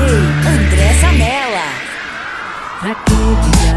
André Zanella. Aqui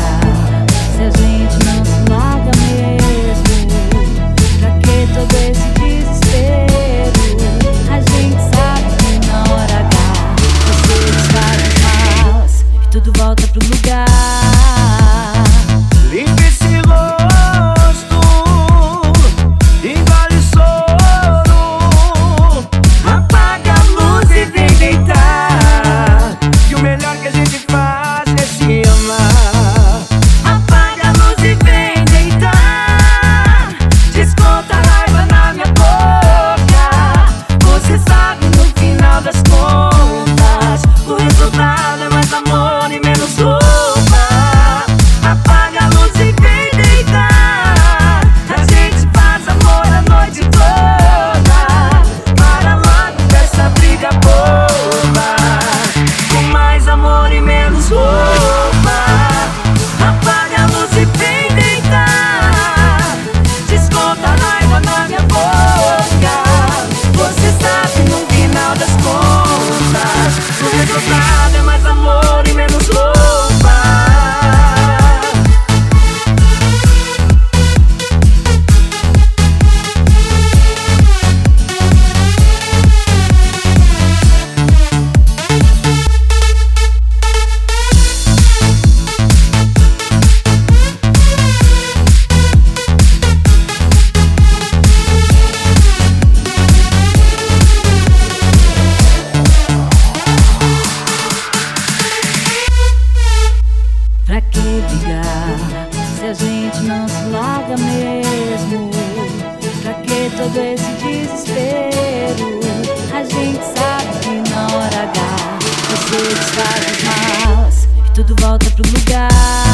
paga mesmo. Pra que todo esse desespero? A gente sabe que na hora H você desfaz os maus e tudo volta pro lugar.